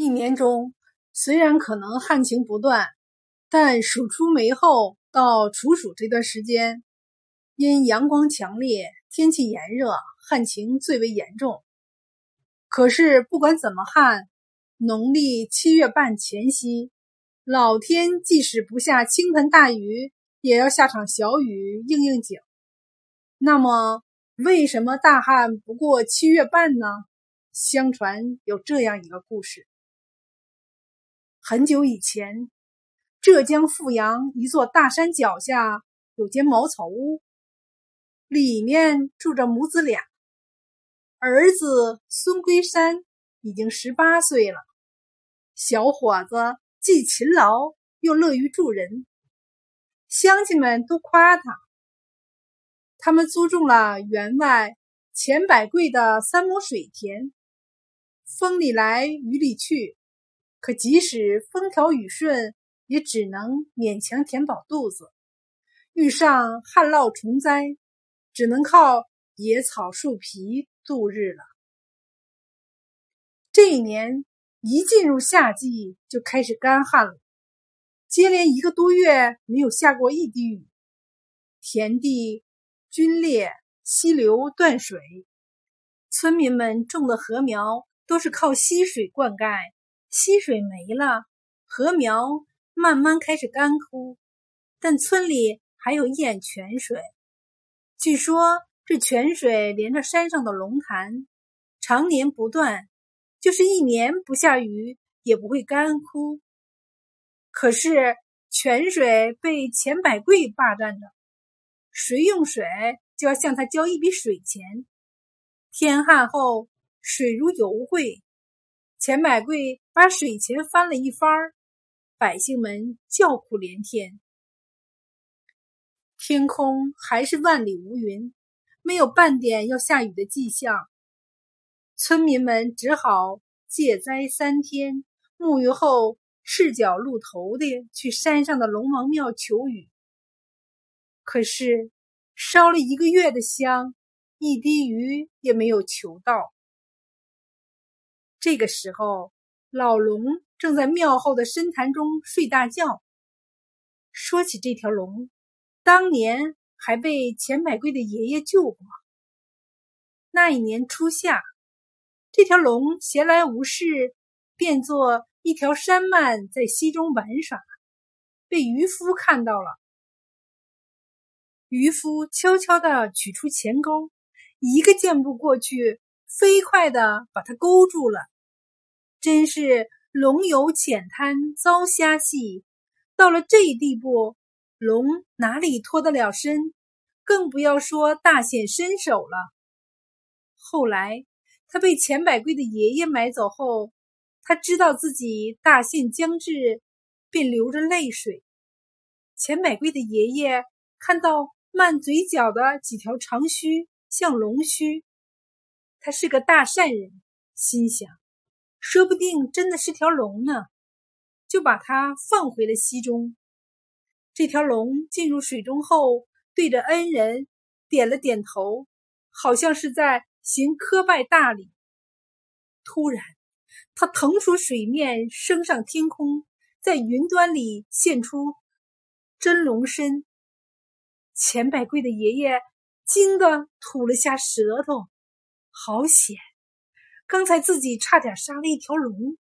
一年中虽然可能旱情不断，但暑出梅后到处暑这段时间，因阳光强烈、天气炎热，旱情最为严重。可是不管怎么旱，农历七月半前夕，老天即使不下倾盆大雨，也要下场小雨应应景。那么，为什么大旱不过七月半呢？相传有这样一个故事。很久以前，浙江富阳一座大山脚下有间茅草屋，里面住着母子俩。儿子孙归山已经十八岁了，小伙子既勤劳又乐于助人，乡亲们都夸他。他们租种了园外钱百贵的三亩水田，风里来雨里去。可即使风调雨顺，也只能勉强填饱肚子；遇上旱涝虫灾，只能靠野草树皮度日了。这一年一进入夏季，就开始干旱了，接连一个多月没有下过一滴雨，田地龟裂，溪流断水，村民们种的禾苗都是靠溪水灌溉。溪水没了，禾苗慢慢开始干枯，但村里还有一眼泉水。据说这泉水连着山上的龙潭，常年不断，就是一年不下雨也不会干枯。可是泉水被钱百贵霸占着，谁用水就要向他交一笔水钱。天旱后，水如油贵。钱百贵把水钱翻了一番，百姓们叫苦连天。天空还是万里无云，没有半点要下雨的迹象。村民们只好借灾三天，沐浴后赤脚露头的去山上的龙王庙求雨。可是烧了一个月的香，一滴雨也没有求到。这个时候，老龙正在庙后的深潭中睡大觉。说起这条龙，当年还被钱百贵的爷爷救过。那一年初夏，这条龙闲来无事，变作一条山鳗在溪中玩耍，被渔夫看到了。渔夫悄悄地取出钱钩，一个箭步过去。飞快的把它勾住了，真是龙游浅滩遭虾戏。到了这地步，龙哪里脱得了身？更不要说大显身手了。后来他被钱百贵的爷爷买走后，他知道自己大限将至，便流着泪水。钱百贵的爷爷看到慢嘴角的几条长须，像龙须。他是个大善人，心想，说不定真的是条龙呢，就把它放回了溪中。这条龙进入水中后，对着恩人点了点头，好像是在行磕拜大礼。突然，它腾出水面，升上天空，在云端里现出真龙身。钱百贵的爷爷惊得吐了下舌头。好险！刚才自己差点杀了一条龙。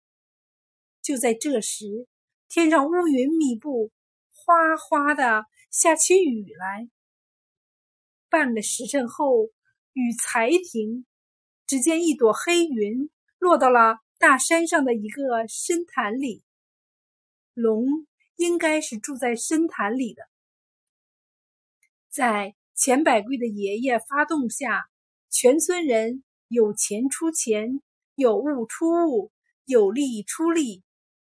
就在这时，天上乌云密布，哗哗的下起雨来。半个时辰后，雨才停。只见一朵黑云落到了大山上的一个深潭里。龙应该是住在深潭里的。在钱百贵的爷爷发动下。全村人有钱出钱，有物出物，有力出力，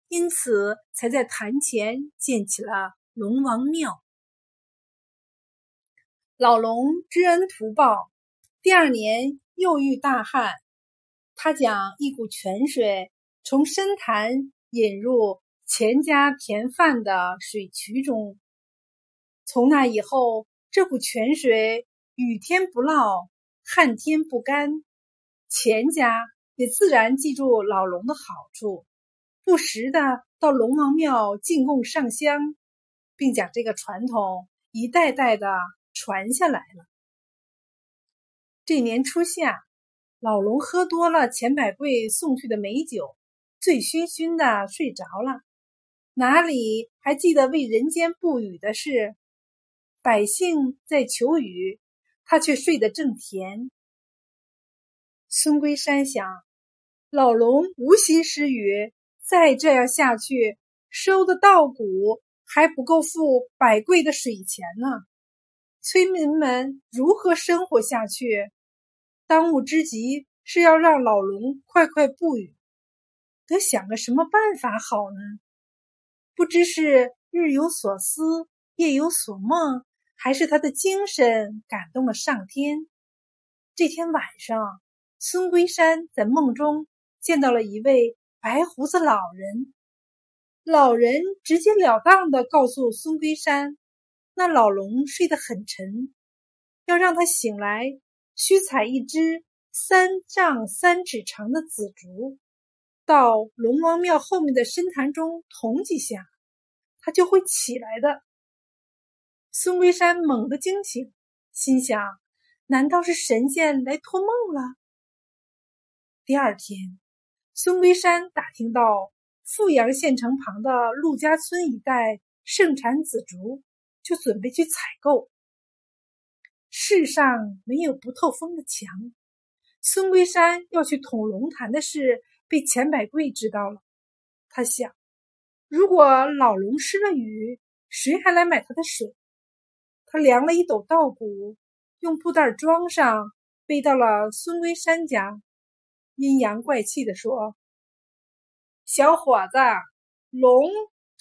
因此才在潭前建起了龙王庙。老龙知恩图报，第二年又遇大旱，他将一股泉水从深潭引入钱家田饭的水渠中。从那以后，这股泉水雨天不涝。旱天不干，钱家也自然记住老龙的好处，不时的到龙王庙进贡上香，并将这个传统一代代的传下来了。这年初夏，老龙喝多了钱百贵送去的美酒，醉醺醺的睡着了，哪里还记得为人间布雨的事？百姓在求雨，他却睡得正甜。孙龟山想，老龙无心施雨，再这样下去，收的稻谷还不够付百贵的水钱呢。村民们如何生活下去？当务之急是要让老龙快快布雨，得想个什么办法好呢？不知是日有所思，夜有所梦，还是他的精神感动了上天。这天晚上。孙龟山在梦中见到了一位白胡子老人，老人直截了当的告诉孙龟山，那老龙睡得很沉，要让他醒来，需采一只三丈三尺长的紫竹，到龙王庙后面的深潭中捅几下，他就会起来的。孙龟山猛地惊醒，心想：难道是神仙来托梦了？第二天，孙龟山打听到富阳县城旁的陆家村一带盛产紫竹，就准备去采购。世上没有不透风的墙，孙龟山要去捅龙潭的事被钱百贵知道了。他想，如果老龙失了雨，谁还来买他的水？他量了一斗稻谷，用布袋装上，背到了孙龟山家。阴阳怪气的说：“小伙子，龙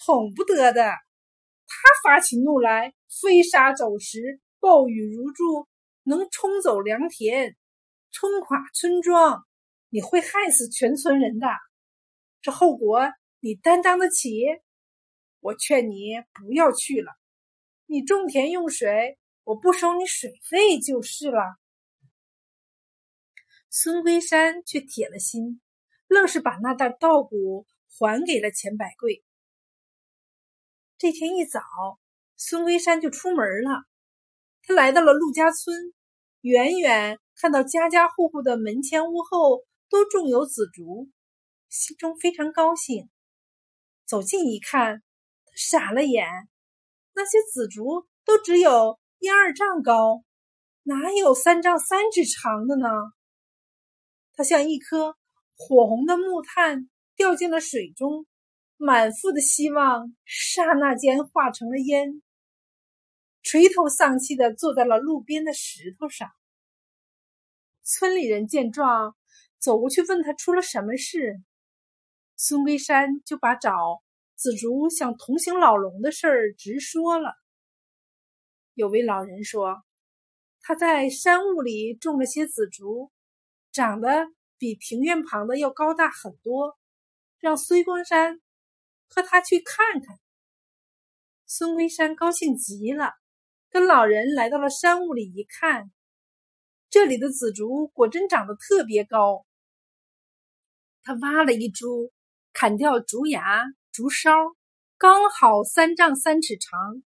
捅不得的。他发起怒来，飞沙走石，暴雨如注，能冲走良田，冲垮村庄。你会害死全村人的，这后果你担当得起？我劝你不要去了。你种田用水，我不收你水费就是了。”孙龟山却铁了心，愣是把那袋稻谷还给了钱百贵。这天一早，孙龟山就出门了。他来到了陆家村，远远看到家家户户的门前屋后都种有紫竹，心中非常高兴。走近一看，他傻了眼，那些紫竹都只有一二丈高，哪有三丈三尺长的呢？他像一颗火红的木炭掉进了水中，满腹的希望刹那间化成了烟，垂头丧气的坐在了路边的石头上。村里人见状，走过去问他出了什么事，孙龟山就把找紫竹想同行老龙的事儿直说了。有位老人说，他在山雾里种了些紫竹。长得比庭院旁的要高大很多，让孙光山和他去看看。孙龟山高兴极了，跟老人来到了山雾里一看，这里的紫竹果真长得特别高。他挖了一株，砍掉竹芽、竹梢，刚好三丈三尺长。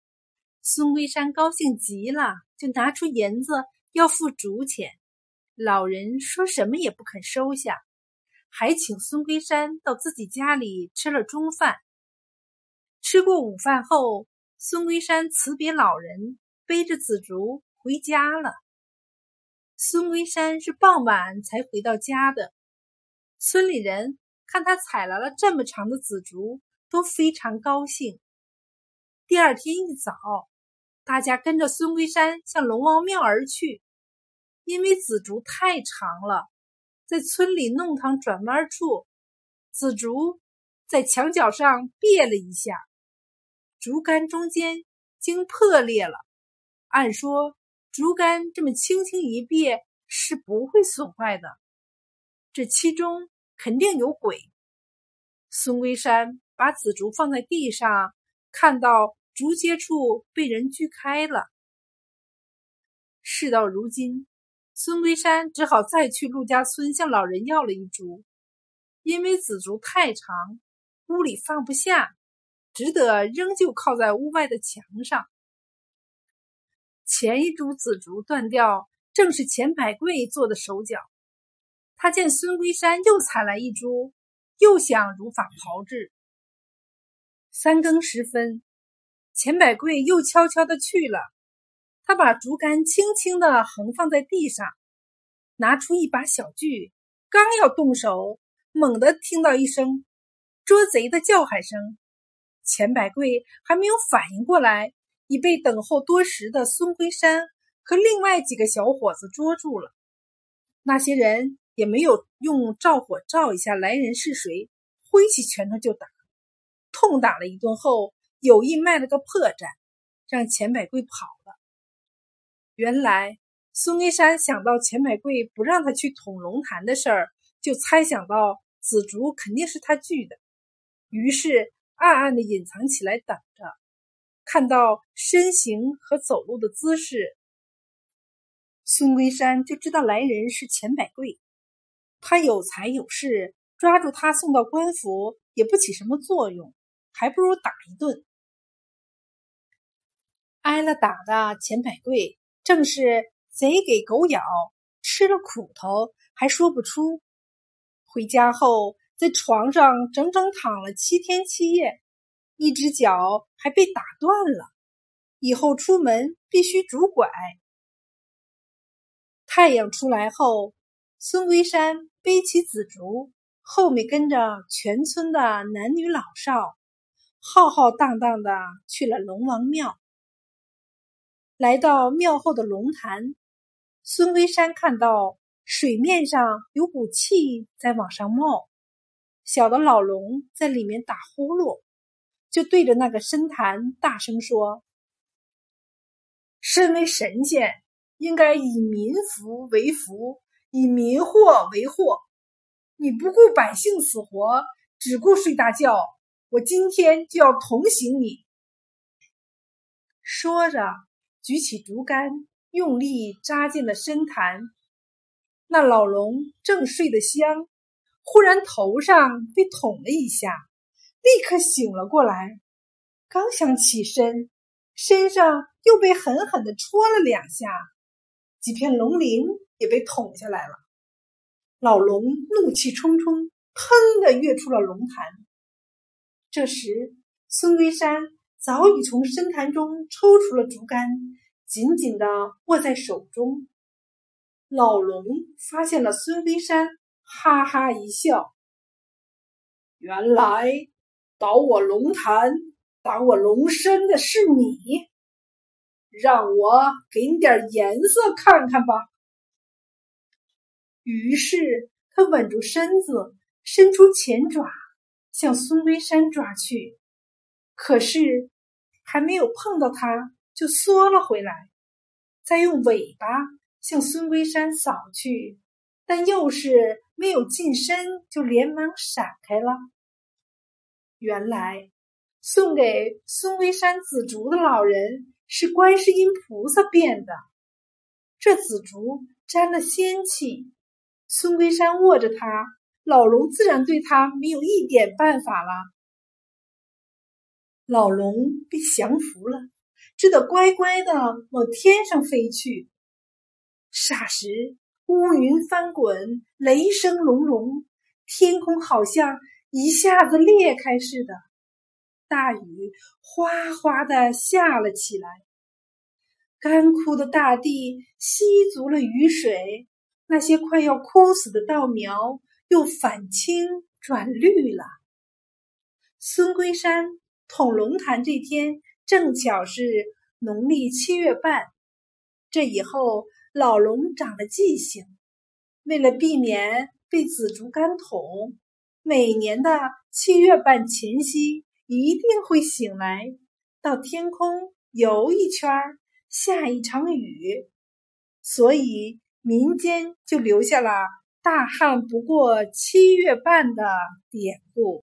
孙龟山高兴极了，就拿出银子要付竹钱。老人说什么也不肯收下，还请孙龟山到自己家里吃了中饭。吃过午饭后，孙龟山辞别老人，背着紫竹回家了。孙龟山是傍晚才回到家的。村里人看他采来了这么长的紫竹，都非常高兴。第二天一早，大家跟着孙龟山向龙王庙而去。因为紫竹太长了，在村里弄堂转弯处，紫竹在墙角上别了一下，竹竿中间竟破裂了。按说竹竿这么轻轻一别是不会损坏的，这其中肯定有鬼。孙龟山把紫竹放在地上，看到竹节处被人锯开了。事到如今。孙龟山只好再去陆家村向老人要了一株，因为紫竹太长，屋里放不下，只得仍旧靠在屋外的墙上。前一株紫竹断掉，正是钱百贵做的手脚。他见孙龟山又采来一株，又想如法炮制。三更时分，钱百贵又悄悄的去了。他把竹竿轻轻的横放在地上，拿出一把小锯，刚要动手，猛地听到一声捉贼的叫喊声。钱百贵还没有反应过来，已被等候多时的孙辉山和另外几个小伙子捉住了。那些人。也没有用照火照一下来人是谁，挥起拳头就打，痛打了一顿后，有意卖了个破绽，让钱百贵跑了。原来孙龟山想到钱百贵不让他去捅龙潭的事儿，就猜想到紫竹肯定是他锯的，于是暗暗的隐藏起来等着，看到身形和走路的姿势，孙龟山就知道来人是钱百贵。他有才有势，抓住他送到官府也不起什么作用，还不如打一顿。挨了打的钱百贵正是贼给狗咬，吃了苦头还说不出。回家后在床上整整躺了七天七夜，一只脚还被打断了，以后出门必须拄拐。太阳出来后。孙龟山背起紫竹，后面跟着全村的男女老少，浩浩荡荡的去了龙王庙。来到庙后的龙潭，孙龟山看到水面上有股气在往上冒，小的老龙在里面打呼噜，就对着那个深潭大声说：“身为神仙，应该以民福为福。”以民祸为祸，你不顾百姓死活，只顾睡大觉。我今天就要同刑你。说着，举起竹竿，用力扎进了深潭。那老龙正睡得香，忽然头上被捅了一下，立刻醒了过来。刚想起身，身上又被狠狠的戳了两下，几片龙鳞。也被捅下来了，老龙怒气冲冲，砰的跃出了龙潭。这时，孙龟山早已从深潭中抽出了竹竿，紧紧的握在手中。老龙发现了孙龟山，哈哈一笑：“原来捣我龙潭、打我龙身的是你，让我给你点颜色看看吧。”于是，他稳住身子，伸出前爪向孙龟山抓去。可是，还没有碰到他，就缩了回来，再用尾巴向孙龟山扫去，但又是没有近身，就连忙闪开了。原来，送给孙龟山紫竹的老人是观世音菩萨变的，这紫竹沾了仙气。孙龟山握着它，老龙自然对他没有一点办法了。老龙被降服了，只得乖乖的往天上飞去。霎时，乌云翻滚，雷声隆隆，天空好像一下子裂开似的，大雨哗哗的下了起来。干枯的大地吸足了雨水。那些快要枯死的稻苗又反青转绿了。孙龟山捅龙潭这天正巧是农历七月半，这以后老龙长了记性，为了避免被紫竹竿捅，每年的七月半前夕一定会醒来，到天空游一圈，下一场雨，所以。民间就留下了“大旱不过七月半”的典故。